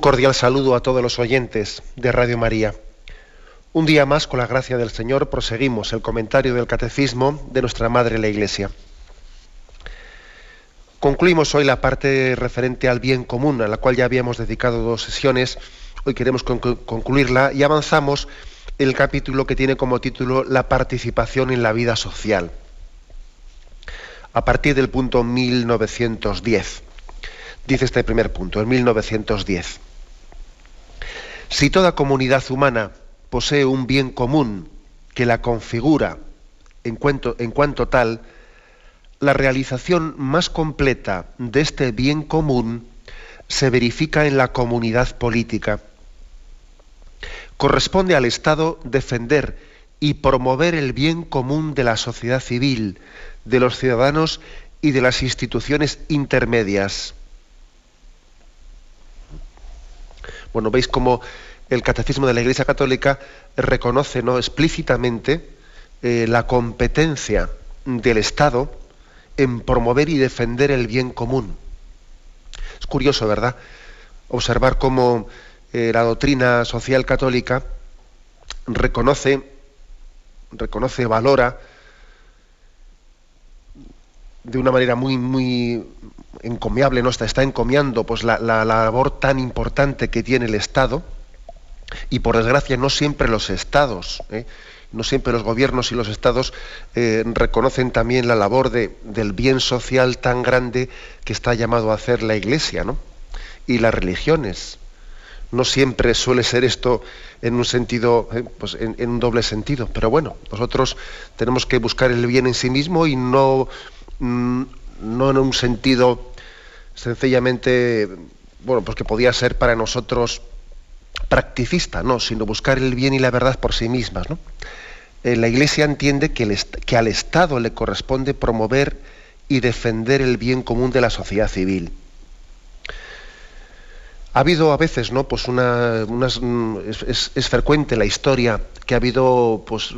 Cordial saludo a todos los oyentes de Radio María. Un día más, con la gracia del Señor, proseguimos el comentario del Catecismo de nuestra Madre la Iglesia. Concluimos hoy la parte referente al bien común, a la cual ya habíamos dedicado dos sesiones. Hoy queremos concluirla y avanzamos el capítulo que tiene como título La participación en la vida social. A partir del punto 1910 dice este primer punto, en 1910. Si toda comunidad humana posee un bien común que la configura en cuanto, tal, la realización más completa de este bien común se verifica en la comunidad política. Corresponde al Estado defender y promover el bien común de la sociedad civil, de los ciudadanos y de las instituciones intermedias. Bueno, veis cómo el Catecismo de la Iglesia Católica reconoce ¿no? explícitamente eh, la competencia del Estado en promover y defender el bien común. Es curioso, ¿verdad? Observar cómo eh, la doctrina social católica reconoce, reconoce, valora de una manera muy, muy, encomiable, ¿no? está, está encomiando pues, la, labor tan importante que tiene el Estado, y por desgracia no siempre los estados, ¿eh? no siempre los gobiernos y los estados eh, reconocen también la labor de, del bien social tan grande que está llamado a hacer la Iglesia ¿no? y las religiones. No siempre suele ser esto en un sentido, ¿eh? pues en, en, un doble sentido, pero bueno, nosotros tenemos que buscar el bien en sí mismo y no, mm, no en un sentido sencillamente, bueno, pues que podía ser para nosotros practicista, no, sino buscar el bien y la verdad por sí mismas. ¿no? Eh, la Iglesia entiende que, que al Estado le corresponde promover y defender el bien común de la sociedad civil. Ha habido a veces, ¿no? Pues una, mm, es, es, frecuente la historia que ha habido pues,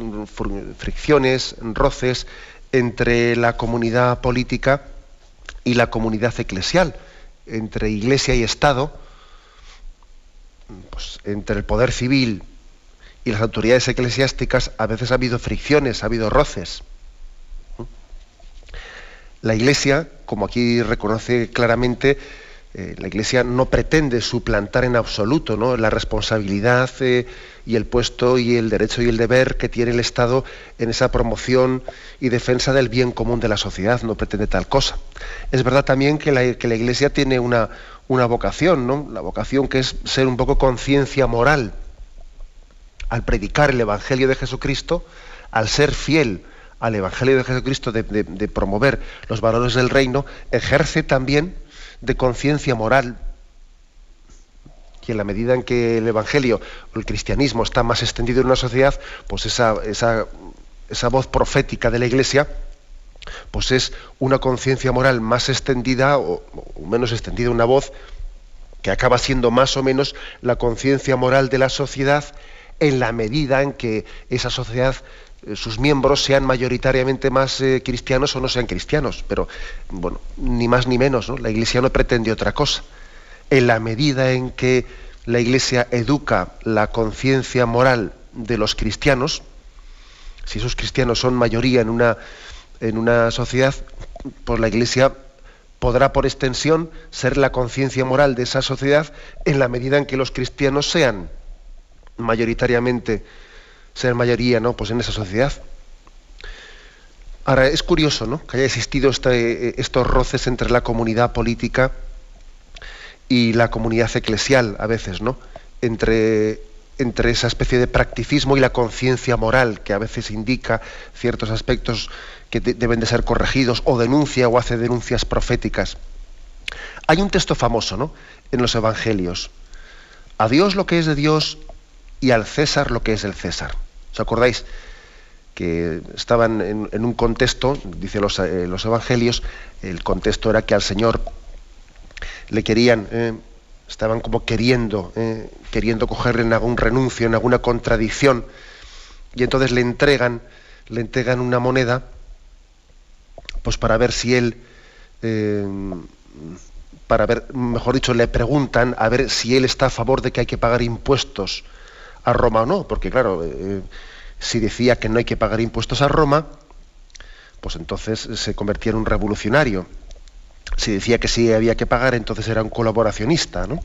fricciones, roces entre la comunidad política y la comunidad eclesial, entre iglesia y Estado, pues, entre el poder civil y las autoridades eclesiásticas, a veces ha habido fricciones, ha habido roces. La Iglesia, como aquí reconoce claramente, eh, la Iglesia no pretende suplantar en absoluto ¿no? la responsabilidad eh, y el puesto y el derecho y el deber que tiene el Estado en esa promoción y defensa del bien común de la sociedad, no pretende tal cosa. Es verdad también que la, Iglesia tiene una, una vocación, ¿no? la vocación que es ser un poco conciencia moral. Al predicar el Evangelio de Jesucristo, al ser fiel al Evangelio de Jesucristo, de promover los valores del reino, ejerce también de conciencia moral. Y en la medida en que el Evangelio o el cristianismo está más extendido en una sociedad, pues esa, esa, esa voz profética de la Iglesia, pues es una conciencia moral más extendida o, menos extendida, una voz que acaba siendo más o menos la conciencia moral de la sociedad en la medida en que esa sociedad sus miembros sean mayoritariamente más eh, cristianos o no sean cristianos, pero bueno, ni más ni menos, ¿no? La Iglesia no pretende otra cosa. En la medida en que la Iglesia educa la conciencia moral de los cristianos, si esos cristianos son mayoría en una, en una sociedad, pues la Iglesia podrá por extensión ser la conciencia moral de esa sociedad en la medida en que los cristianos sean mayoritariamente ser mayoría ¿no? pues en esa sociedad. Ahora, es curioso ¿no? que haya existido este, estos roces entre la comunidad política y la comunidad eclesial a veces, ¿no? Entre, entre esa especie de practicismo y la conciencia moral que a veces indica ciertos aspectos que deben de ser corregidos o denuncia o hace denuncias proféticas. Hay un texto famoso, ¿no? en los evangelios. A Dios lo que es de Dios y al César lo que es del César. ¿Os acordáis? que estaban en, un contexto, dice los, eh, los, evangelios, el contexto era que al Señor le querían, eh, estaban como queriendo, eh, queriendo cogerle en algún renuncio, en alguna contradicción, y entonces le entregan, le entregan una moneda, pues para ver si él, para ver, mejor dicho, le preguntan a ver si él está a favor de que hay que pagar impuestos a Roma o no, porque claro, si decía que no hay que pagar impuestos a Roma, pues entonces se convertía en un revolucionario. Si decía que sí había que pagar, entonces era un colaboracionista, ¿no?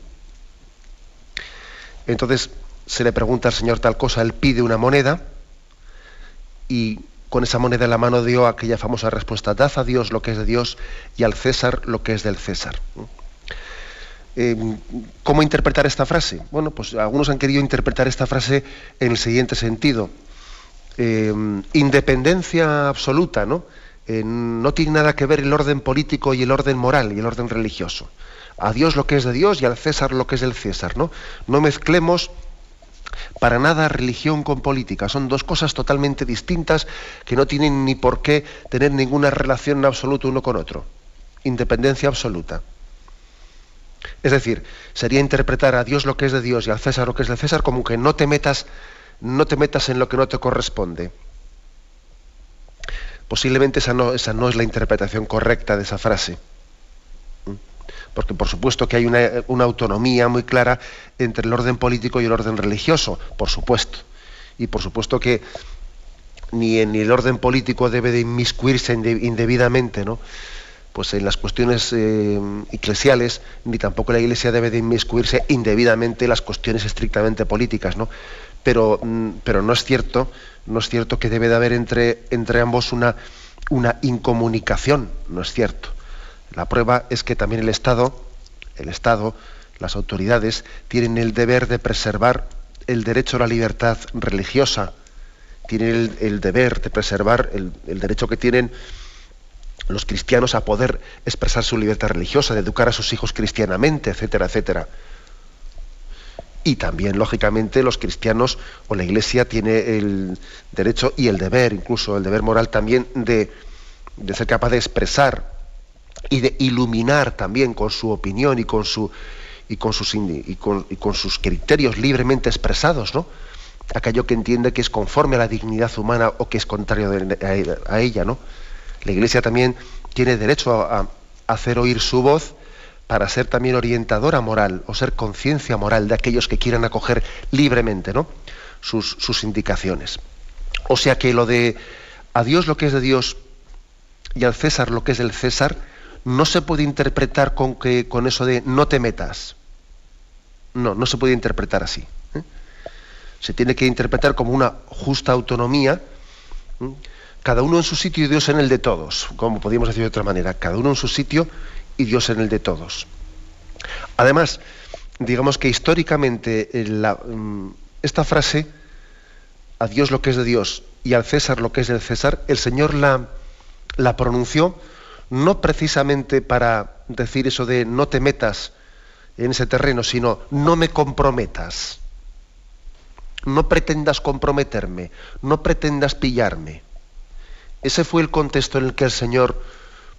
Entonces se le pregunta al Señor tal cosa, él pide una moneda y con esa moneda en la mano dio aquella famosa respuesta, dad a Dios lo que es de Dios y al César lo que es del César. Eh, ¿Cómo interpretar esta frase? Bueno, pues algunos han querido interpretar esta frase en el siguiente sentido. Eh, independencia absoluta, ¿no? Eh, no tiene nada que ver el orden político y el orden moral y el orden religioso. A Dios lo que es de Dios y al César lo que es del César, ¿no? No mezclemos para nada religión con política. Son dos cosas totalmente distintas que no tienen ni por qué tener ninguna relación en absoluto uno con otro. Independencia absoluta. Es decir, sería interpretar a Dios lo que es de Dios y al César lo que es del César como que no te metas no te metas en lo que no te corresponde. Posiblemente esa no, esa no es la interpretación correcta de esa frase. ¿Mm? Porque por supuesto que hay una, una, autonomía muy clara entre el orden político y el orden religioso, por supuesto. Y por supuesto que ni el orden político debe de inmiscuirse indebidamente, ¿no? Pues en las cuestiones eh, eclesiales, ni tampoco la Iglesia debe de inmiscuirse indebidamente en las cuestiones estrictamente políticas, ¿no? pero, mm, pero no es cierto, no es cierto que debe de haber entre, entre ambos una, una incomunicación, no es cierto. La prueba es que también el Estado, el Estado, las autoridades, tienen el deber de preservar el derecho a la libertad religiosa, tienen el, deber de preservar el, el, derecho que tienen los cristianos a poder expresar su libertad religiosa, de educar a sus hijos cristianamente, etcétera, etcétera y también, lógicamente, los cristianos o la Iglesia tiene el derecho y el deber, incluso el deber moral también, de, ser capaz de expresar y de iluminar también con su opinión y con, su, y con, sus, y con, sus criterios libremente expresados, ¿no? aquello que entiende que es conforme a la dignidad humana o que es contrario a ella. ¿no? La Iglesia también tiene derecho a hacer oír su voz para ser también orientadora moral o ser conciencia moral de aquellos que quieran acoger libremente ¿no? sus, indicaciones. O sea que lo de a Dios lo que es de Dios y al César lo que es del César no se puede interpretar con, que, con eso de no te metas. No, no se puede interpretar así. ¿eh? Se tiene que interpretar como una justa autonomía, cada uno en su sitio y Dios en el de todos, como podríamos decir de otra manera, cada uno en su sitio y Dios en el de todos. Además, digamos que históricamente eh, mm, esta frase, a Dios lo que es de Dios y al César lo que es del César, el Señor la, la pronunció no precisamente para decir eso de no te metas en ese terreno, sino no me comprometas. No pretendas comprometerme, no pretendas pillarme. Ese fue el contexto en el que el Señor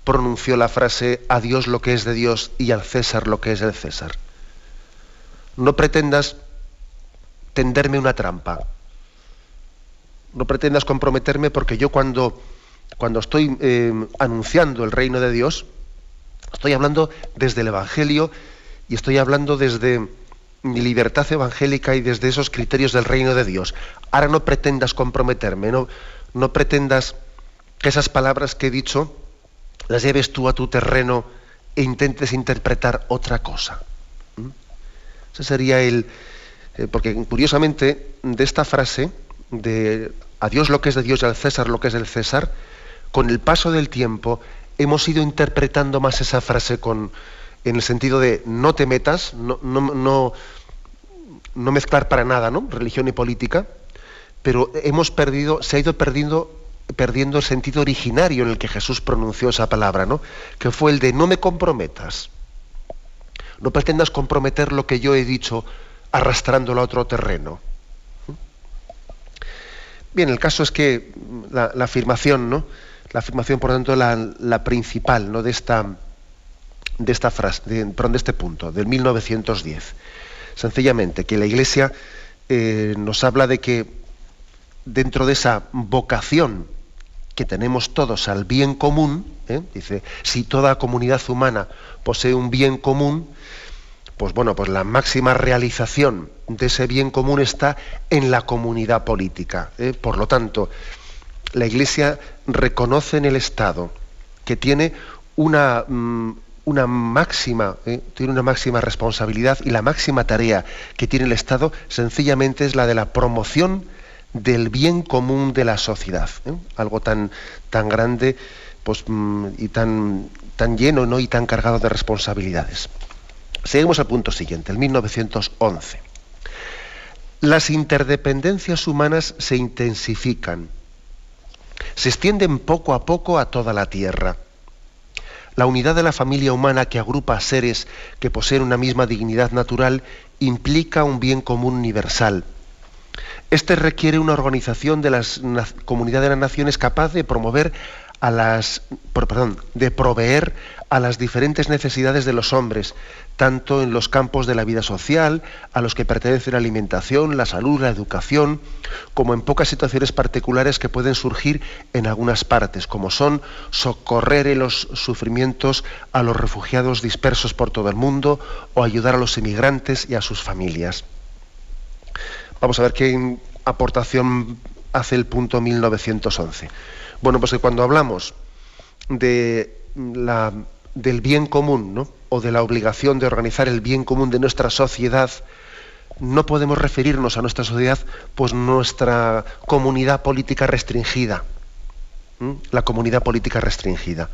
pronunció la frase a Dios lo que es de Dios y al César lo que es del César. No pretendas tenderme una trampa. No pretendas comprometerme porque yo cuando, cuando estoy eh, anunciando el reino de Dios, estoy hablando desde el Evangelio y estoy hablando desde mi libertad evangélica y desde esos criterios del reino de Dios. Ahora no pretendas comprometerme, no, no pretendas que esas palabras que he dicho las lleves tú a tu terreno e intentes interpretar otra cosa. ¿Mm? Ese sería el... Eh, porque curiosamente de esta frase, de a Dios lo que es de Dios y al César lo que es del César, con el paso del tiempo hemos ido interpretando más esa frase con, en el sentido de no te metas, no, no, no, no mezclar para nada ¿no? religión y política, pero hemos perdido, se ha ido perdiendo perdiendo el sentido originario en el que Jesús pronunció esa palabra, ¿no? Que fue el de no me comprometas. No pretendas comprometer lo que yo he dicho arrastrándolo a otro terreno. Bien, el caso es que la, afirmación, ¿no? La afirmación, por tanto, la, principal, ¿no? De esta, de esta frase, de, de este punto, del 1910. Sencillamente, que la Iglesia eh, nos habla de que dentro de esa vocación que tenemos todos al bien común, ¿eh? dice, si toda comunidad humana posee un bien común, pues bueno, pues la máxima realización de ese bien común está en la comunidad política. ¿eh? Por lo tanto, la Iglesia reconoce en el Estado que tiene una, mm, una máxima, ¿eh? tiene una máxima responsabilidad y la máxima tarea que tiene el Estado sencillamente es la de la promoción del bien común de la sociedad. ¿eh? Algo tan, tan grande pues, mm, y tan, tan lleno ¿no? y tan cargado de responsabilidades. Seguimos al punto siguiente, el 1911. Las interdependencias humanas se intensifican, se extienden poco a poco a toda la Tierra. La unidad de la familia humana que agrupa a seres que poseen una misma dignidad natural implica un bien común universal. Este requiere una organización de la comunidad de las naciones capaz de promover las, de proveer a las diferentes necesidades de los hombres, tanto en los campos de la vida social, a los que pertenecen la alimentación, la salud, la educación, como en pocas situaciones particulares que pueden surgir en algunas partes, como son socorrer en los sufrimientos a los refugiados dispersos por todo el mundo o ayudar a los inmigrantes y a sus familias. Vamos a ver qué aportación hace el punto 1911. Bueno, pues que cuando hablamos de la, del bien común, ¿no? o de la obligación de organizar el bien común de nuestra sociedad, no podemos referirnos a nuestra sociedad, pues nuestra comunidad política restringida. La comunidad política restringida.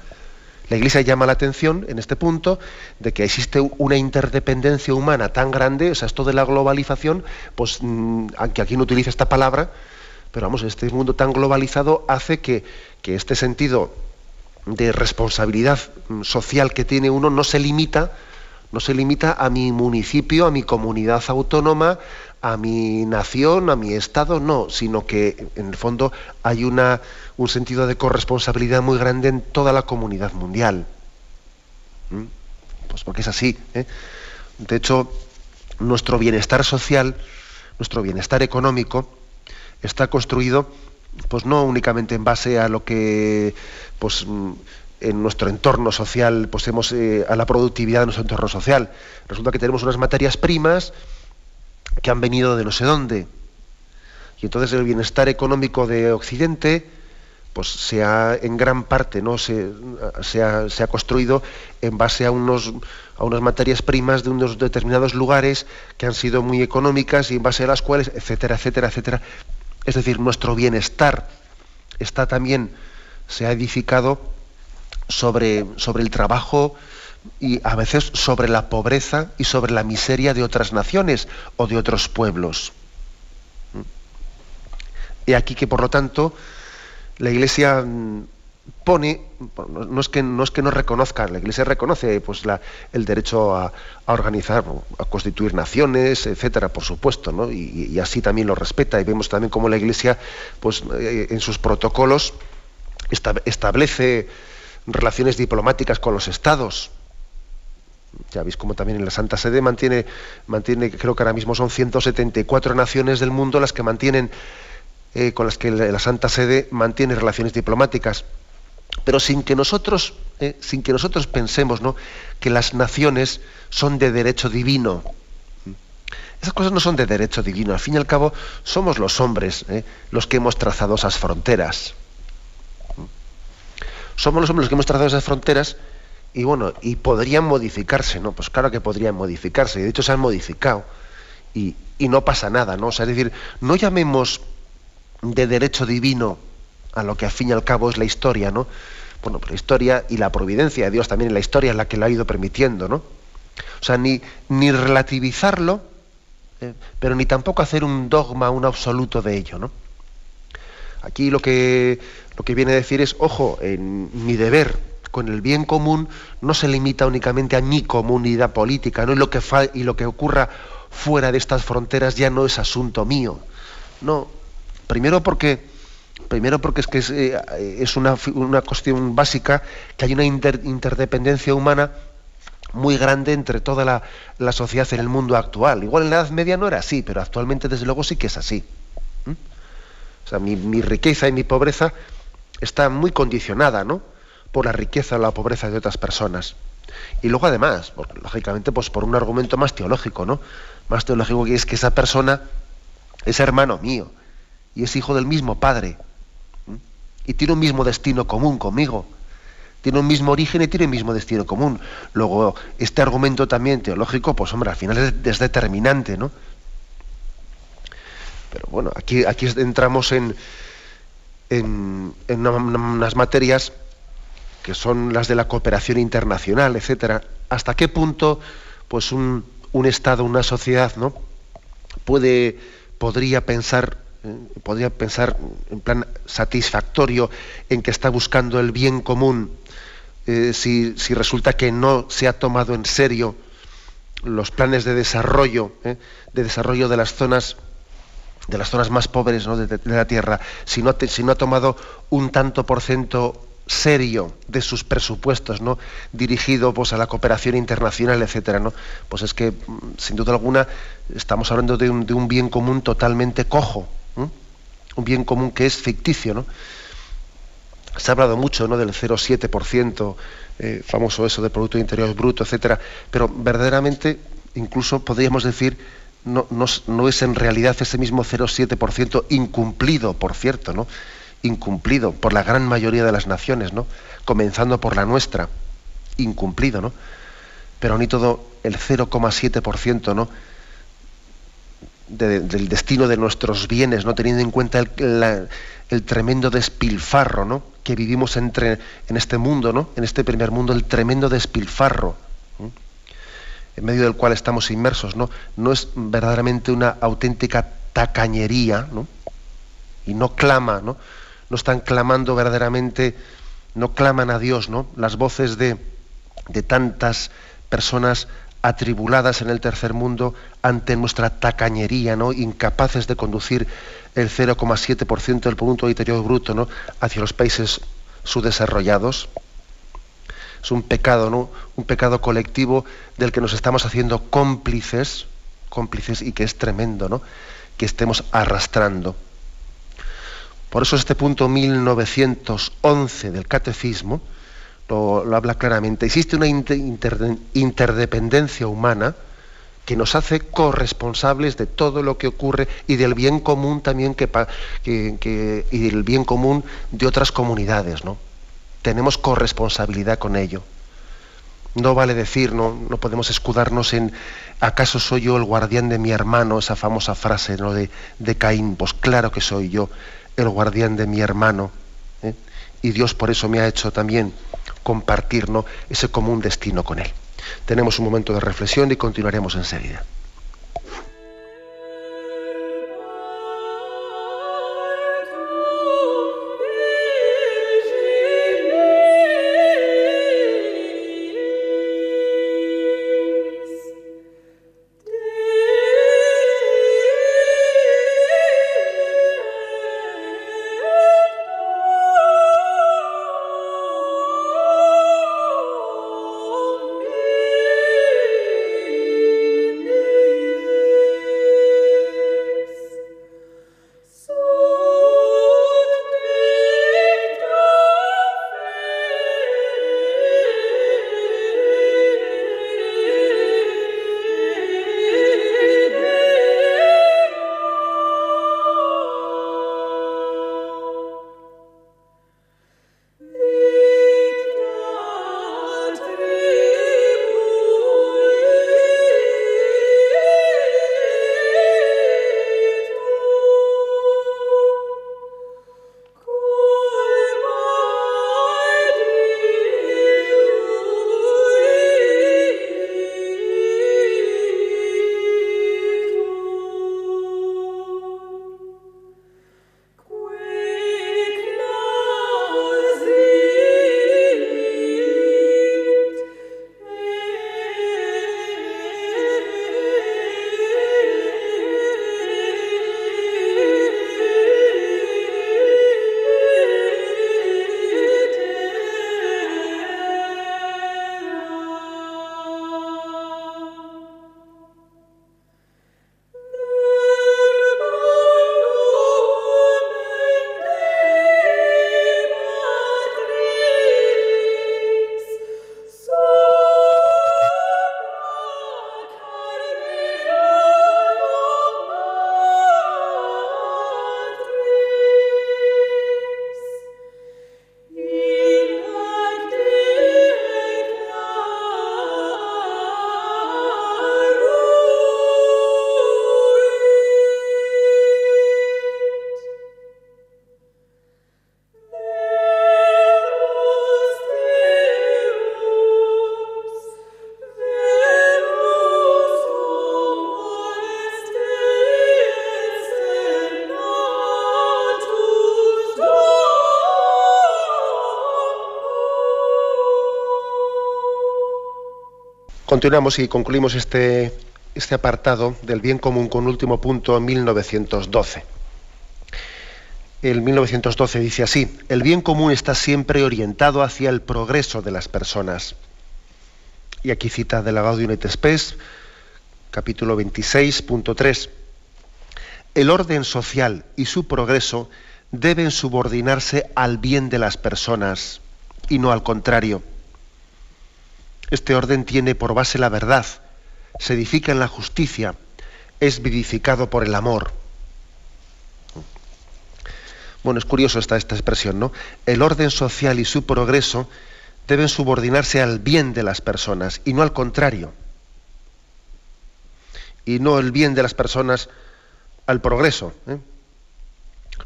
La Iglesia llama la atención en este punto de que existe una interdependencia humana tan grande, o sea, esto de la globalización, pues mm, aunque aquí no utiliza esta palabra, pero vamos, este mundo tan globalizado hace que, este sentido de responsabilidad social que tiene uno no se limita, no se limita a mi municipio, a mi comunidad autónoma, a mi nación, a mi estado, no, sino que en el fondo hay una, un sentido de corresponsabilidad muy grande en toda la comunidad mundial. ¿Mm? Pues porque es así. ¿eh? De hecho, nuestro bienestar social, nuestro bienestar económico, está construido pues no únicamente en base a lo que pues en nuestro entorno social pues eh, a la productividad de nuestro entorno social. Resulta que tenemos unas materias primas que han venido de no sé dónde. Y entonces el bienestar económico de Occidente pues se ha en gran parte no se, se, ha, se ha construido en base a unos a unas materias primas de unos determinados lugares que han sido muy económicas y en base a las cuales etcétera etcétera etcétera es decir, nuestro bienestar está también, se ha edificado sobre, sobre el trabajo y a veces sobre la pobreza y sobre la miseria de otras naciones o de otros pueblos. Y aquí que por lo tanto la Iglesia pone, no es que no, es que no reconozca, la Iglesia reconoce pues, el derecho a, organizar, a constituir naciones, etcétera, por supuesto, ¿no? y, así también lo respeta. Y vemos también cómo la Iglesia, pues, eh, en sus protocolos, establece relaciones diplomáticas con los estados. Ya veis cómo también en la Santa Sede mantiene, mantiene, creo que ahora mismo son 174 naciones del mundo las que mantienen, eh, con las que la Santa Sede mantiene relaciones diplomáticas pero sin que nosotros, eh, sin que nosotros pensemos ¿no? que las naciones son de derecho divino. Esas cosas no son de derecho divino. Al fin y al cabo, somos los hombres ¿eh? los que hemos trazado esas fronteras. Somos los hombres los que hemos trazado esas fronteras y bueno, y podrían modificarse, ¿no? Pues claro que podrían modificarse, y de hecho se han modificado. Y, y no pasa nada, ¿no? O sea, es decir, no llamemos de derecho divino a lo que al fin y al cabo es la historia, ¿no? Bueno, pues la historia y la providencia de Dios también en la historia es la que lo ha ido permitiendo, ¿no? O sea, ni, ni relativizarlo, eh, pero ni tampoco hacer un dogma, un absoluto de ello, ¿no? Aquí lo que, lo que viene a decir es, ojo, mi deber con el bien común no se limita únicamente a mi comunidad política, ¿no? Y lo que y lo que ocurra fuera de estas fronteras ya no es asunto mío. No, primero porque primero porque es que es, eh, una, una, cuestión básica que hay una interdependencia humana muy grande entre toda la, sociedad en el mundo actual. Igual en la Edad Media no era así, pero actualmente desde luego sí que es así. O sea, mi, riqueza y mi pobreza está muy condicionada, ¿no? Por la riqueza o la pobreza de otras personas. Y luego además, lógicamente, pues por un argumento más teológico, ¿no? Más teológico que es que esa persona es hermano mío y es hijo del mismo padre y tiene un mismo destino común conmigo tiene un mismo origen y tiene el mismo destino común. Luego, este argumento también teológico, pues hombre, al final es, determinante, ¿no? Pero bueno, aquí, aquí entramos en, en, unas materias que son las de la cooperación internacional, etcétera. ¿Hasta qué punto, pues un, Estado, una sociedad, ¿no? puede, podría pensar eh, podría pensar en plan satisfactorio en que está buscando el bien común eh, si, resulta que no se ha tomado en serio los planes de desarrollo, eh, de desarrollo de las zonas de las zonas más pobres de, la tierra, si no, si no ha tomado un tanto por ciento serio de sus presupuestos, ¿no? dirigido pues, a la cooperación internacional, etcétera, ¿no? Pues es que, mm, sin duda alguna, estamos hablando de un, bien común totalmente cojo, un bien común que es ficticio, ¿no? Se ha hablado mucho ¿no? del 0,7%, eh, famoso eso de Producto Interior Bruto, etcétera, pero verdaderamente, incluso podríamos decir, no, no, es en realidad ese mismo 0,7% incumplido, por cierto, ¿no? incumplido por la gran mayoría de las naciones, ¿no? comenzando por la nuestra, incumplido, ¿no? Pero ni todo el 0,7%, ¿no? del destino de nuestros bienes, no teniendo en cuenta el, el tremendo despilfarro, ¿no? que vivimos entre, en este mundo, ¿no? en este primer mundo, el tremendo despilfarro en medio del cual estamos inmersos, ¿no? no es verdaderamente una auténtica tacañería, ¿no? y no clama, ¿no? no están clamando verdaderamente, no claman a Dios, ¿no? las voces de, de tantas personas atribuladas en el tercer mundo ante nuestra tacañería, ¿no? incapaces de conducir el 0,7% del Producto Interior Bruto ¿no? hacia los países subdesarrollados. Es un pecado, ¿no? un pecado colectivo del que nos estamos haciendo cómplices, cómplices y que es tremendo, ¿no? que estemos arrastrando. Por eso este punto 1911 del Catecismo, lo, habla claramente. Existe una interdependencia humana que nos hace corresponsables de todo lo que ocurre y del bien común también y del bien común de otras comunidades, ¿no? Tenemos corresponsabilidad con ello. No vale decir, no, no podemos escudarnos en ¿acaso soy yo el guardián de mi hermano? Esa famosa frase ¿no? de, Caín. Pues claro que soy yo el guardián de mi hermano. ¿eh? Y Dios por eso me ha hecho también compartir ese común destino con Él. Tenemos un momento de reflexión y continuaremos enseguida. Continuamos y concluimos este, este apartado del bien común con último punto en 1912. El 1912 dice así, el bien común está siempre orientado hacia el progreso de las personas. Y aquí cita de la Gaudium et capítulo 26.3. El orden social y su progreso deben subordinarse al bien de las personas y no al contrario. Este orden tiene por base la verdad, se edifica en la justicia, es vivificado por el amor. Bueno, es curioso esta, expresión, ¿no? El orden social y su progreso deben subordinarse al bien de las personas y no al contrario. Y no el bien de las personas al progreso. ¿eh?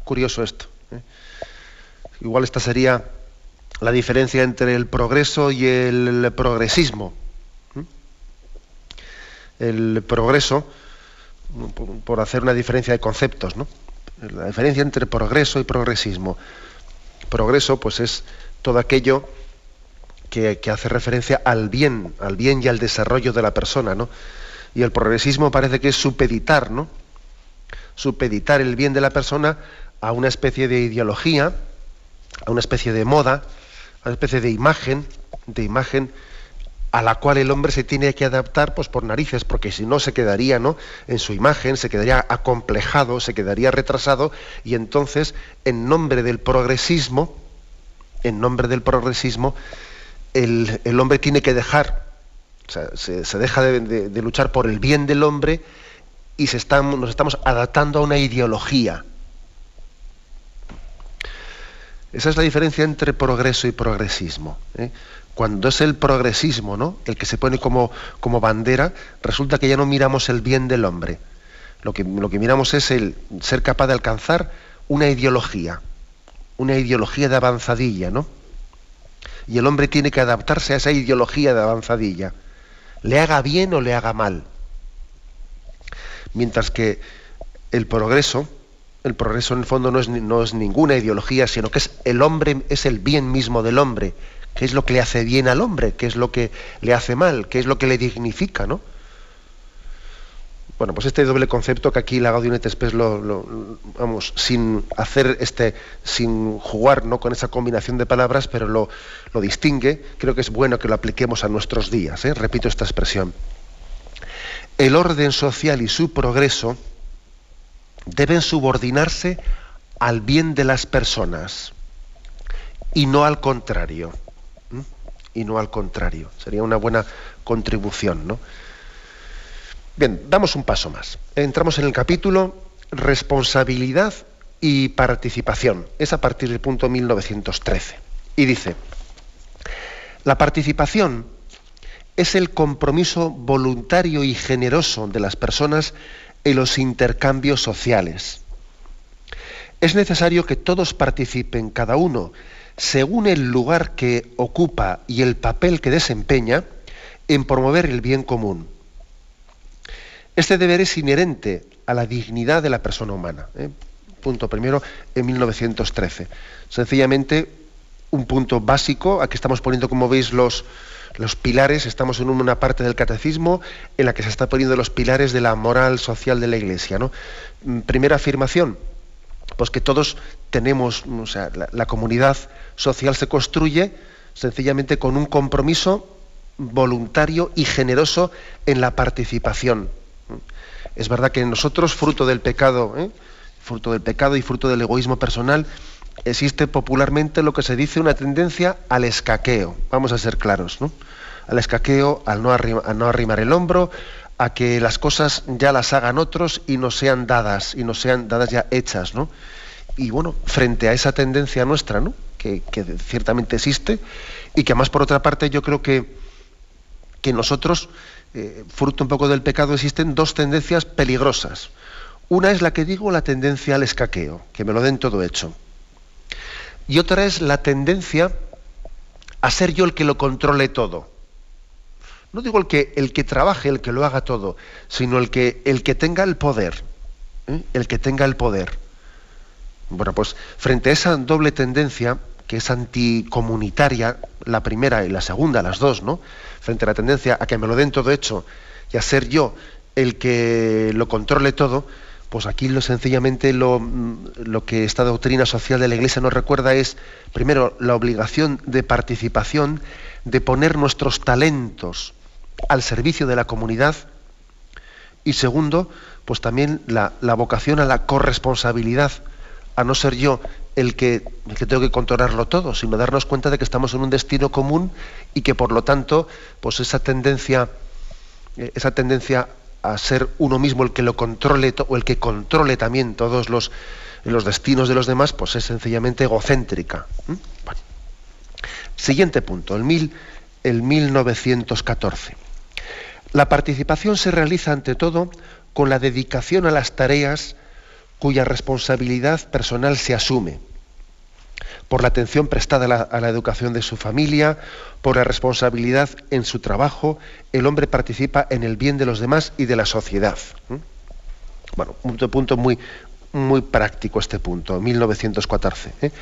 Curioso esto. ¿eh? Igual esta sería la diferencia entre el progreso y el progresismo. ¿eh? El progreso, por hacer una diferencia de conceptos, ¿no? La diferencia entre progreso y progresismo. Progreso, pues es todo aquello que, hace referencia al bien, al bien y al desarrollo de la persona, ¿no? Y el progresismo parece que es supeditar, ¿no? Supeditar el bien de la persona a una especie de ideología, a una especie de moda, una especie de imagen, de imagen a la cual el hombre se tiene que adaptar pues por narices, porque si no se quedaría ¿no? en su imagen, se quedaría acomplejado, se quedaría retrasado, y entonces, en nombre del progresismo, en nombre del progresismo, el, hombre tiene que dejar, o sea, se, deja de, luchar por el bien del hombre y se nos estamos adaptando a una ideología. Esa es la diferencia entre progreso y progresismo. ¿eh? Cuando es el progresismo, ¿no? El que se pone como, como bandera, resulta que ya no miramos el bien del hombre. Lo que, lo que miramos es el ser capaz de alcanzar una ideología, una ideología de avanzadilla, ¿no? y el hombre tiene que adaptarse a esa ideología de avanzadilla, le haga bien o le haga mal. Mientras que el progreso, el progreso en el fondo no es, no es ninguna ideología, sino que es el hombre, es el bien mismo del hombre, qué es lo que le hace bien al hombre, qué es lo que le hace mal, qué es lo que le dignifica, ¿no? Bueno, pues este doble concepto que aquí la Gaudium et Spes lo, vamos, sin hacer este, sin jugar ¿no? con esa combinación de palabras, pero lo, distingue, creo que es bueno que lo apliquemos a nuestros días. ¿eh? Repito esta expresión. El orden social y su progreso deben subordinarse al bien de las personas y no al contrario. Y no al contrario. Sería una buena contribución, ¿no? Bien, damos un paso más. Entramos en el capítulo responsabilidad y participación. Es a partir del punto 1913. Y dice, la participación es el compromiso voluntario y generoso de las personas en los intercambios sociales. Es necesario que todos participen, cada uno, según el lugar que ocupa y el papel que desempeña, en promover el bien común este deber es inherente a la dignidad de la persona humana. ¿eh? Punto primero en 1913. Sencillamente un punto básico, aquí estamos poniendo, como veis, los, los pilares, estamos en una parte del catecismo en la que se está poniendo los pilares de la moral social de la Iglesia. ¿no? Mm, primera afirmación, pues que todos tenemos, o sea, la comunidad social se construye sencillamente con un compromiso voluntario y generoso en la participación. Es verdad que nosotros, fruto del pecado, ¿eh? fruto del pecado y fruto del egoísmo personal, existe popularmente lo que se dice una tendencia al escaqueo. Vamos a ser claros, ¿no? Al escaqueo, al no, arrimar el hombro, a que las cosas ya las hagan otros y no sean dadas, y no sean dadas ya hechas, ¿no? Y bueno, frente a esa tendencia nuestra, ¿no? Que, que ciertamente existe, y que además por otra parte yo creo que, que nosotros eh, fruto un poco del pecado, existen dos tendencias peligrosas. Una es la que digo, la tendencia al escaqueo, que me lo den todo hecho. Y otra es la tendencia a ser yo el que lo controle todo. No digo el que, el que trabaje, el que lo haga todo, sino el que, el que tenga el poder. ¿eh? El que tenga el poder. Bueno, pues frente a esa doble tendencia, que es anticomunitaria, la primera y la segunda, las dos, ¿no? Frente a la tendencia a que me lo den todo hecho y a ser yo el que lo controle todo, pues aquí lo sencillamente lo, lo, que esta doctrina social de la Iglesia nos recuerda es, primero, la obligación de participación, de poner nuestros talentos al servicio de la comunidad, y segundo, pues también la, la vocación a la corresponsabilidad, a no ser yo el que, el que tengo que controlarlo todo, sino darnos cuenta de que estamos en un destino común y que por lo tanto, pues esa tendencia, eh, esa tendencia a ser uno mismo el que lo controle o el que controle también todos los, los destinos de los demás, pues es sencillamente egocéntrica. Siguiente punto, el, mil, el 1914. La participación se realiza ante todo con la dedicación a las tareas cuya responsabilidad personal se asume por la atención prestada a la, educación de su familia, por la responsabilidad en su trabajo, el hombre participa en el bien de los demás y de la sociedad. Bueno, un punto muy, muy práctico este punto, 1914. ¿eh?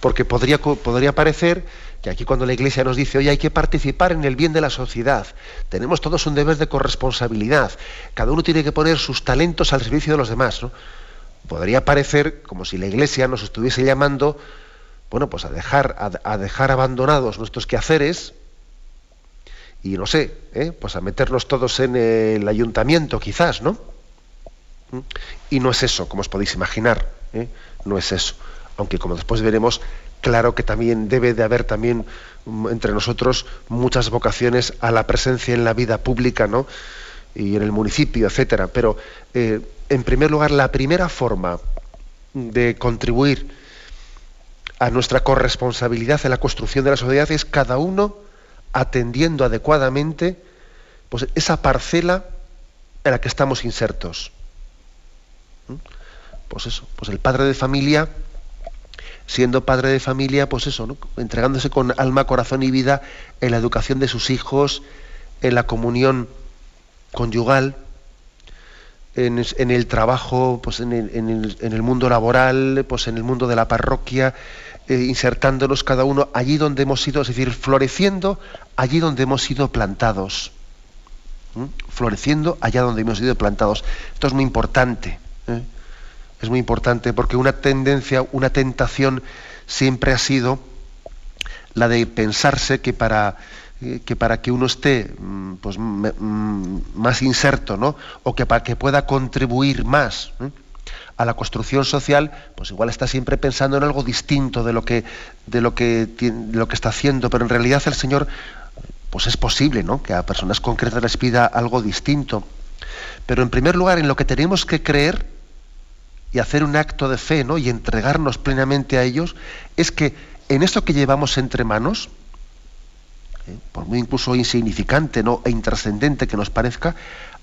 Porque podría, podría parecer que aquí cuando la Iglesia nos dice, oye, hay que participar en el bien de la sociedad, tenemos todos un deber de corresponsabilidad, cada uno tiene que poner sus talentos al servicio de los demás. Podría parecer como si la Iglesia nos estuviese llamando bueno, pues a dejar, a, dejar abandonados nuestros quehaceres y no sé, ¿eh? pues a meternos todos en el ayuntamiento quizás, ¿no? Y no es eso, como os podéis imaginar, ¿eh? no es eso. Aunque como después veremos, claro que también debe de haber también mm, entre nosotros muchas vocaciones a la presencia en la vida pública, ¿no? Y en el municipio, etcétera. Pero eh, en primer lugar, la primera forma de contribuir a nuestra corresponsabilidad en la construcción de la sociedad es cada uno atendiendo adecuadamente pues, esa parcela en la que estamos insertos. Pues eso, pues el padre de familia, siendo padre de familia, pues eso, entregándose con alma, corazón y vida en la educación de sus hijos, en la comunión conyugal, en, el trabajo, pues en el, en el, mundo laboral, pues en el mundo de la parroquia, eh, insertándonos cada uno allí donde hemos sido, es decir, floreciendo allí donde hemos sido plantados. Floreciendo allá donde hemos sido plantados. Esto es muy importante. ¿eh? Es muy importante porque una tendencia, una tentación siempre ha sido la de pensarse que para eh, que para que uno esté mm, pues, mm, más inserto, ¿no? o que para que pueda contribuir más a la construcción social, pues igual está siempre pensando en algo distinto de lo que, de lo que, lo que está haciendo, pero en realidad el Señor, pues es posible, ¿no? Que a personas concretas les pida algo distinto. Pero en primer lugar, en lo que tenemos que creer y hacer un acto de fe, ¿no? Y entregarnos plenamente a ellos, es que en esto que llevamos entre manos, ¿eh? por muy incluso insignificante ¿no? e intrascendente que nos parezca,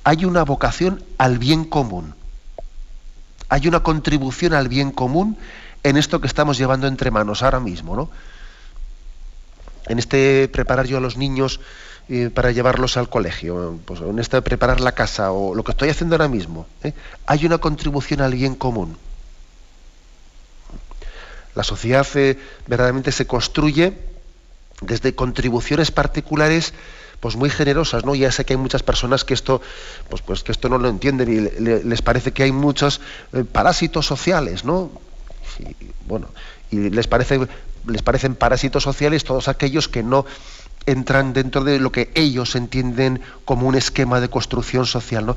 hay una vocación al bien común hay una contribución al bien común en esto que estamos llevando entre manos ahora mismo, ¿no? En este preparar yo a los niños para llevarlos al colegio, pues en este preparar la casa o lo que estoy haciendo ahora mismo, ¿eh? hay una contribución al bien común. La sociedad eh, verdaderamente se construye desde contribuciones particulares pues muy generosas, ¿no? Ya sé que hay muchas personas que esto, pues, pues que esto no lo entienden y les parece que hay muchos eh, parásitos sociales, ¿no? Y, bueno, y les parece, les parecen parásitos sociales todos aquellos que no entran dentro de lo que ellos entienden como un esquema de construcción social, ¿no?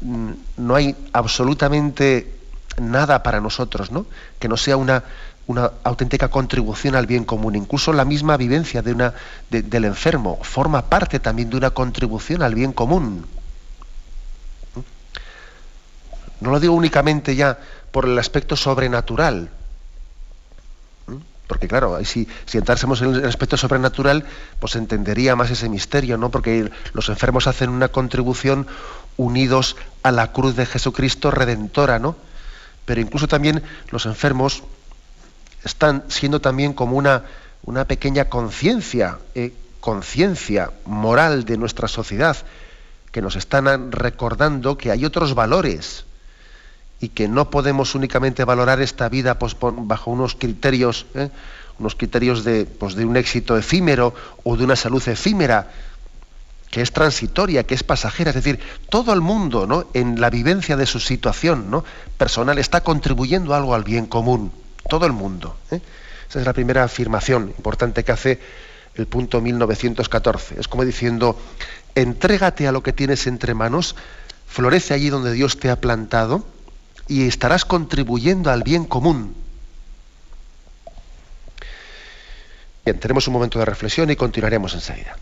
Mm, no hay absolutamente nada para nosotros, ¿no? Que no sea una una auténtica contribución al bien común. Incluso la misma vivencia de una, del enfermo forma parte también de una contribución al bien común. No lo digo únicamente ya por el aspecto sobrenatural, porque claro, si, si entrásemos en el aspecto sobrenatural, pues entendería más ese misterio, ¿no? Porque los enfermos hacen una contribución unidos a la cruz de Jesucristo redentora, ¿no? Pero incluso también los enfermos están siendo también como una, una pequeña conciencia, eh, conciencia moral de nuestra sociedad, que nos están recordando que hay otros valores y que no podemos únicamente valorar esta vida pues, bajo unos criterios, eh, unos criterios de, pues, de un éxito efímero o de una salud efímera, que es transitoria, que es pasajera. Es decir, todo el mundo, ¿no? en la vivencia de su situación ¿no? personal, está contribuyendo algo al bien común. Todo el mundo. ¿eh? Esa es la primera afirmación importante que hace el punto 1914. Es como diciendo, entrégate a lo que tienes entre manos, florece allí donde Dios te ha plantado y estarás contribuyendo al bien común. Bien, tenemos un momento de reflexión y continuaremos enseguida.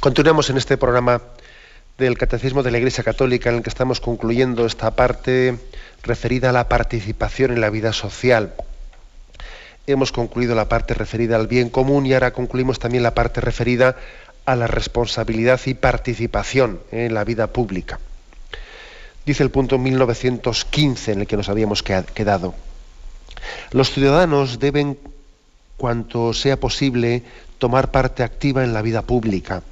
Continuamos en este programa del Catecismo de la Iglesia Católica en el que estamos concluyendo esta parte referida a la participación en la vida social. Hemos concluido la parte referida al bien común y ahora concluimos también la parte referida a la responsabilidad y participación en la vida pública. Dice el punto 1915 en el que nos habíamos quedado. Los ciudadanos deben, cuanto sea posible, tomar parte activa en la vida pública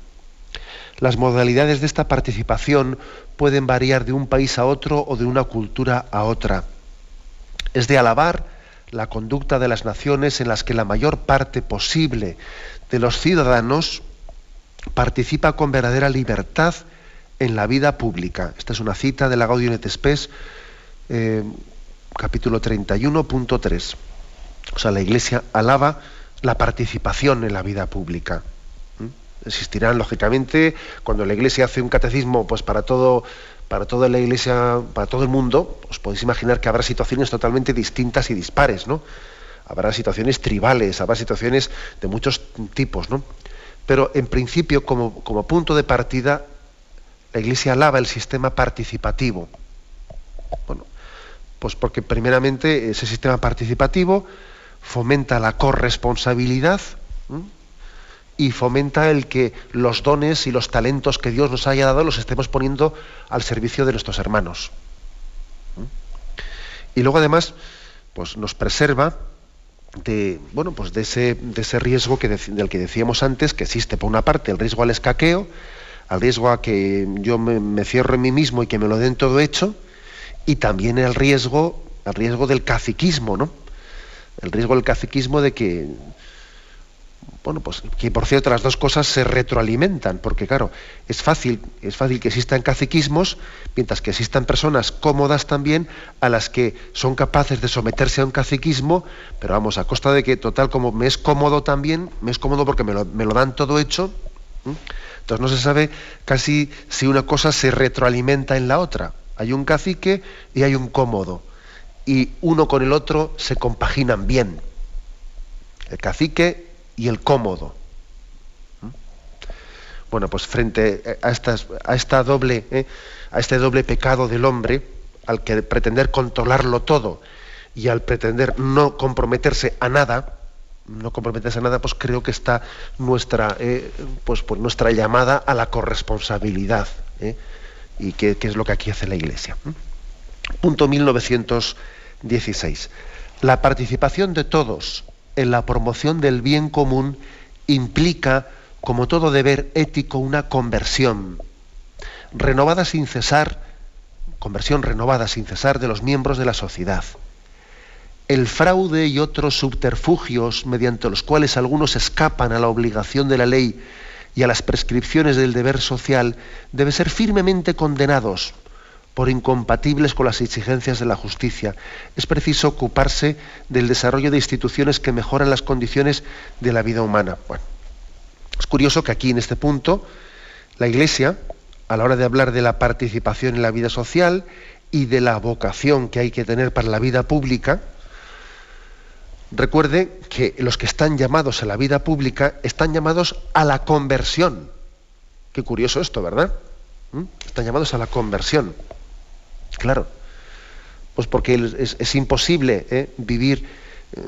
las modalidades de esta participación pueden variar de un país a otro o de una cultura a otra. Es de alabar la conducta de las naciones en las que la mayor parte posible de los ciudadanos participa con verdadera libertad en la vida pública. Esta es una cita de la Gaudium et Spes, eh, capítulo 31.3. O sea, la Iglesia alaba la participación en la vida pública existirán lógicamente cuando la iglesia hace un catecismo pues para todo para toda la iglesia para todo el mundo os podéis imaginar que habrá situaciones totalmente distintas y dispares no habrá situaciones tribales habrá situaciones de muchos tipos no pero en principio como, como punto de partida la iglesia alaba el sistema participativo. Bueno pues porque primeramente ese sistema participativo fomenta la corresponsabilidad y fomenta el que los dones y los talentos que Dios nos haya dado los estemos poniendo al servicio de nuestros hermanos. ¿Mm? Y luego además, pues nos preserva de, bueno, pues de ese, de ese riesgo que del que decíamos antes, que existe por una parte el riesgo al escaqueo, al riesgo a que yo me, me cierro en mí mismo y que me lo den todo hecho, y también el riesgo, el riesgo del caciquismo, ¿no? El riesgo del caciquismo de que bueno, pues que por cierto las dos cosas se retroalimentan, porque claro, es fácil, es fácil que existan caciquismos, mientras que existan personas cómodas también a las que son capaces de someterse a un caciquismo, pero vamos, a costa de que total como me es cómodo también, me es cómodo porque me lo, dan todo hecho, entonces no se sabe casi si una cosa se retroalimenta en la otra. Hay un cacique y hay un cómodo, y uno con el otro se compaginan bien. El cacique y el cómodo. ¿Mm? Bueno, pues frente a, estas, a esta doble, ¿eh? a este doble pecado del hombre, al que pretender controlarlo todo y al pretender no comprometerse a nada, no comprometerse a nada, pues creo que está nuestra, eh, pues, por nuestra llamada a la corresponsabilidad. ¿eh? Y qué es lo que aquí hace la Iglesia. Punto 1916. La participación de todos en la promoción del bien común implica, como todo deber ético, una conversión renovada sin cesar, conversión renovada sin cesar de los miembros de la sociedad. El fraude y otros subterfugios mediante los cuales algunos escapan a la obligación de la ley y a las prescripciones del deber social debe ser firmemente condenados por incompatibles con las exigencias de la justicia. Es preciso ocuparse del desarrollo de instituciones que mejoran las condiciones de la vida humana. Bueno, es curioso que aquí en este punto la Iglesia, a la hora de hablar de la participación en la vida social y de la vocación que hay que tener para la vida pública, recuerde que los que están llamados a la vida pública están llamados a la conversión. Qué curioso esto, ¿verdad? ¿Mm? Están llamados a la conversión. Claro, pues porque es, imposible ¿eh? vivir, eh,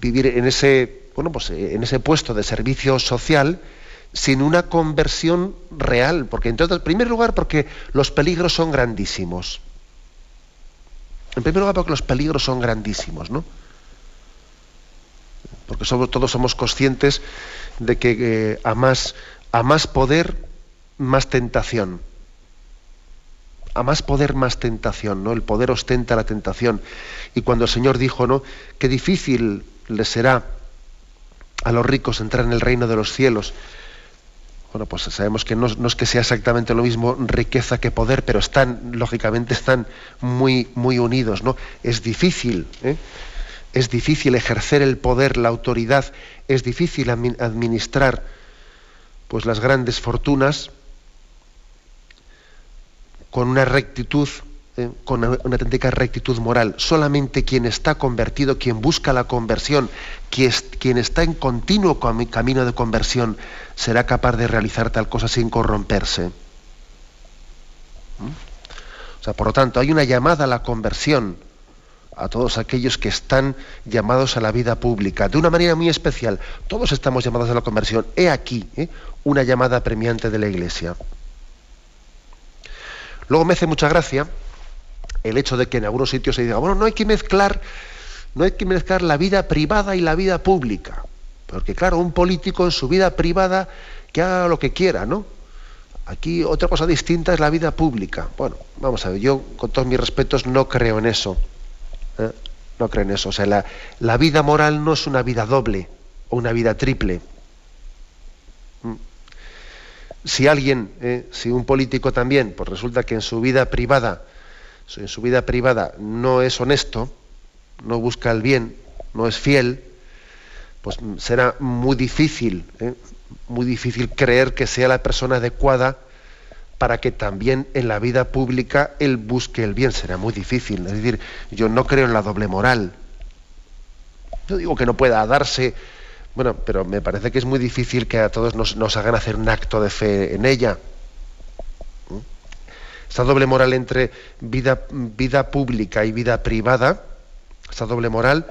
vivir en ese, bueno, pues en ese puesto de servicio social sin una conversión real, porque en primer lugar porque los peligros son grandísimos. En primer lugar porque los peligros son grandísimos, ¿no? Porque todos somos conscientes de que eh, a, más, a más poder, más tentación a más poder, más tentación, ¿no? El poder ostenta la tentación. Y cuando el Señor dijo, ¿no? Qué difícil le será a los ricos entrar en el reino de los cielos. Bueno, pues sabemos que no, es que sea exactamente lo mismo riqueza que poder, pero están, lógicamente, están muy, muy unidos, ¿no? Es difícil, ¿eh? es difícil ejercer el poder, la autoridad, es difícil administrar pues las grandes fortunas, con una rectitud, eh, con una, auténtica rectitud moral. Solamente quien está convertido, quien busca la conversión, quien, quien está en continuo camino de conversión, será capaz de realizar tal cosa sin corromperse. ¿Mm? O sea, por lo tanto, hay una llamada a la conversión a todos aquellos que están llamados a la vida pública, de una manera muy especial. Todos estamos llamados a la conversión. He aquí ¿eh? una llamada premiante de la Iglesia. Luego me hace mucha gracia el hecho de que en algunos sitios se diga, bueno, no hay que mezclar, no hay que mezclar la vida privada y la vida pública. Porque claro, un político en su vida privada que haga lo que quiera, ¿no? Aquí otra cosa distinta es la vida pública. Bueno, vamos a ver, yo con todos mis respetos no creo en eso. ¿eh? No creo en eso. O sea, la, la vida moral no es una vida doble o una vida triple si alguien, eh, si un político también, pues resulta que en su vida privada, en su vida privada no es honesto, no busca el bien, no es fiel, pues será muy difícil, eh, muy difícil creer que sea la persona adecuada para que también en la vida pública él busque el bien. Será muy difícil. Es decir, yo no creo en la doble moral. Yo digo que no pueda darse bueno, pero me parece que es muy difícil que a todos nos, hagan hacer un acto de fe en ella. ¿Mm? Esta doble moral entre vida, pública y vida privada, esta doble moral,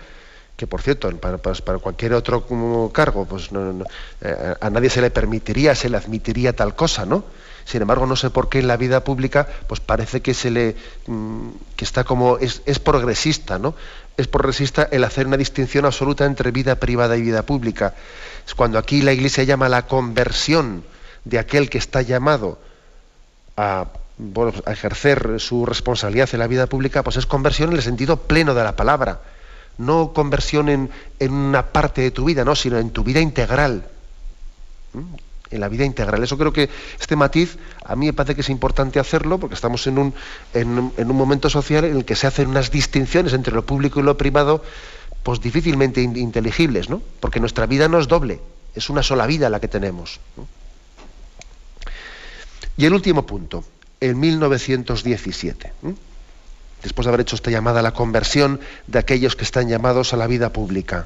que por cierto, para, cualquier otro cargo, pues eh, a nadie se le permitiría, se le admitiría tal cosa, ¿no? Sin embargo, no sé por qué en la vida pública, pues parece que se le mm, que está como es, es progresista, ¿no? Es progresista el hacer una distinción absoluta entre vida privada y vida pública. Es cuando aquí la Iglesia llama la conversión de aquel que está llamado a, ejercer su responsabilidad en la vida pública, pues es conversión en el sentido pleno de la palabra. No conversión en, en una parte de tu vida, no, sino en tu vida integral. En la vida integral. Eso creo que este matiz a mí me parece que es importante hacerlo porque estamos en un, en, un momento social en el que se hacen unas distinciones entre lo público y lo privado pues difícilmente inteligibles, ¿no? Porque nuestra vida no es doble, es una sola vida la que tenemos. Y el último punto, en 1917, después de haber hecho esta llamada a la conversión de aquellos que están llamados a la vida pública.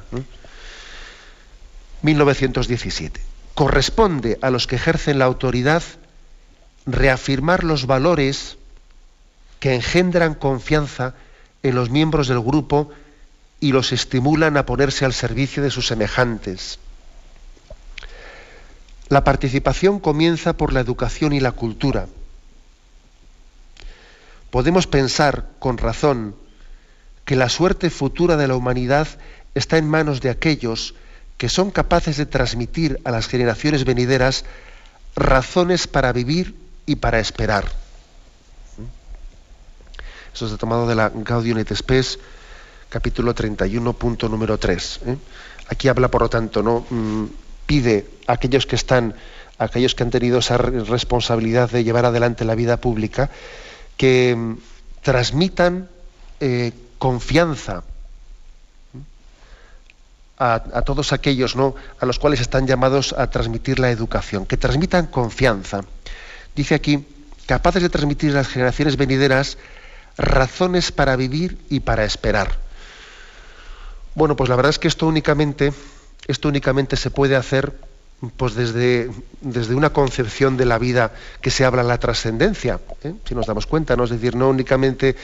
1917 corresponde a los que ejercen la autoridad reafirmar los valores que engendran confianza en los miembros del grupo y los estimulan a ponerse al servicio de sus semejantes. La participación comienza por la educación y la cultura. Podemos pensar con razón que la suerte futura de la humanidad está en manos de aquellos que son capaces de transmitir a las generaciones venideras razones para vivir y para esperar. Eso es tomado de la Gaudium et Spes, capítulo 31, punto número 3. ¿eh? Aquí habla, por lo tanto, ¿no? Mm, pide a aquellos que están, a aquellos que han tenido esa responsabilidad de llevar adelante la vida pública, que mm, transmitan eh, confianza a, todos aquellos ¿no? a los cuales están llamados a transmitir la educación, que transmitan confianza. Dice aquí, capaces de transmitir a las generaciones venideras razones para vivir y para esperar. Bueno, pues la verdad es que esto únicamente, esto únicamente se puede hacer pues desde, desde una concepción de la vida que se habla la trascendencia, ¿eh? si nos damos cuenta, ¿no? Es decir, no únicamente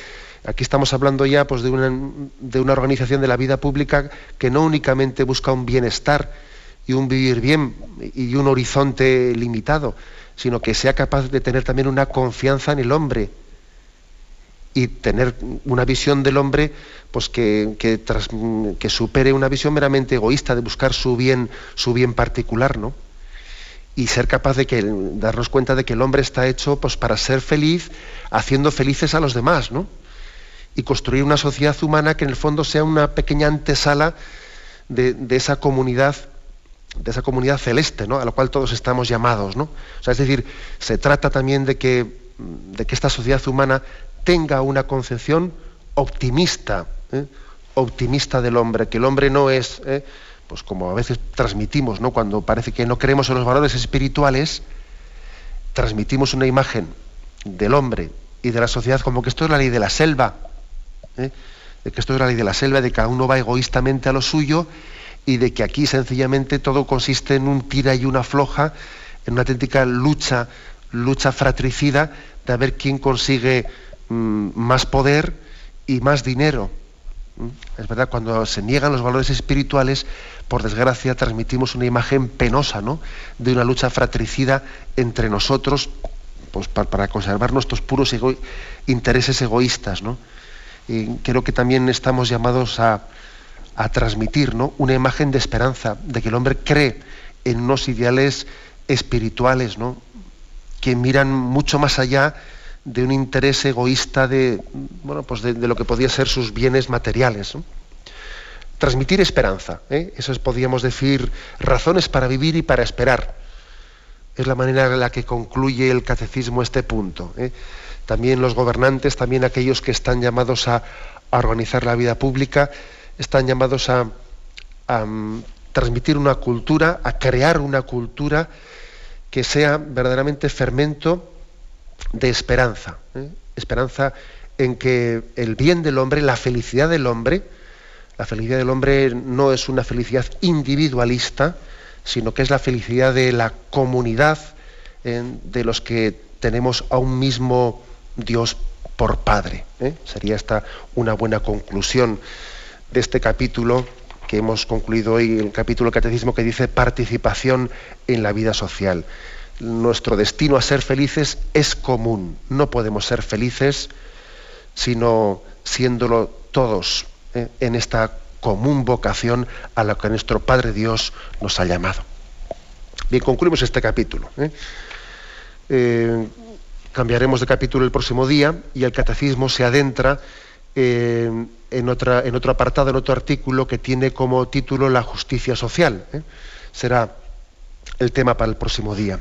Aquí estamos hablando ya pues, de, una, organización de la vida pública que no únicamente busca un bienestar y un vivir bien y un horizonte limitado, sino que sea capaz de tener también una confianza en el hombre y tener una visión del hombre pues que, que, supere una visión meramente egoísta de buscar su bien, su bien particular, ¿no? Y ser capaz de que, darnos cuenta de que el hombre está hecho pues, para ser feliz, haciendo felices a los demás, ¿no? Y construir una sociedad humana que en el fondo sea una pequeña antesala de, esa comunidad de esa comunidad celeste, ¿no? a la cual todos estamos llamados. ¿no? O sea, es decir, se trata también de que, de que esta sociedad humana tenga una concepción optimista, ¿eh? optimista del hombre, que el hombre no es, ¿eh? pues como a veces transmitimos, ¿no? cuando parece que no creemos en los valores espirituales, transmitimos una imagen del hombre y de la sociedad como que esto es la ley de la selva, ¿eh? de que esto es la ley de la selva, de que cada uno va egoístamente a lo suyo y de que aquí sencillamente todo consiste en un tira y una floja, en una auténtica lucha, lucha fratricida de ver quién consigue mm, más poder y más dinero. Es verdad, cuando se niegan los valores espirituales, por desgracia transmitimos una imagen penosa ¿no? de una lucha fratricida entre nosotros pues, para, conservar nuestros puros intereses egoístas. ¿no? Creo que también estamos llamados a, transmitir ¿no? una imagen de esperanza, de que el hombre cree en unos ideales espirituales, ¿no? que miran mucho más allá de un interés egoísta de, bueno, pues de, lo que podía ser sus bienes materiales. Transmitir esperanza, ¿eh? eso es, podríamos decir, razones para vivir y para esperar. Es la manera en la que concluye el catecismo este punto. ¿eh? También los gobernantes, también aquellos que están llamados a, organizar la vida pública, están llamados a, mm, transmitir una cultura, a crear una cultura que sea verdaderamente fermento de esperanza. ¿eh? Esperanza en que el bien del hombre, la felicidad del hombre, la felicidad del hombre no es una felicidad individualista, sino que es la felicidad de la comunidad, ¿eh? de los que tenemos a un mismo Dios por Padre. ¿eh? Sería esta una buena conclusión de este capítulo que hemos concluido hoy, el capítulo Catecismo que dice participación en la vida social. Nuestro destino a ser felices es común. No podemos ser felices sino siéndolo todos ¿eh? en esta común vocación a la que nuestro Padre Dios nos ha llamado. Bien, concluimos este capítulo. eh cambiaremos de capítulo el próximo día y el catecismo se adentra eh, en, otra, en, otro apartado, en otro artículo que tiene como título la justicia social. ¿eh? Será el tema para el próximo día.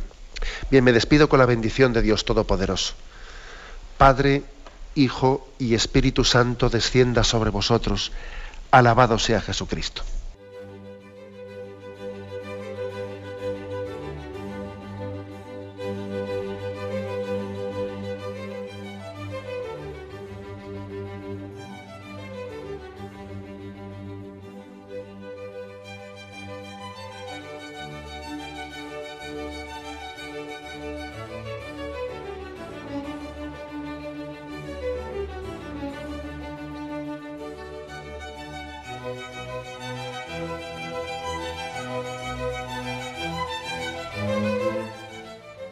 Bien, me despido con la bendición de Dios Todopoderoso. Padre, Hijo y Espíritu Santo descienda sobre vosotros. Alabado sea Jesucristo.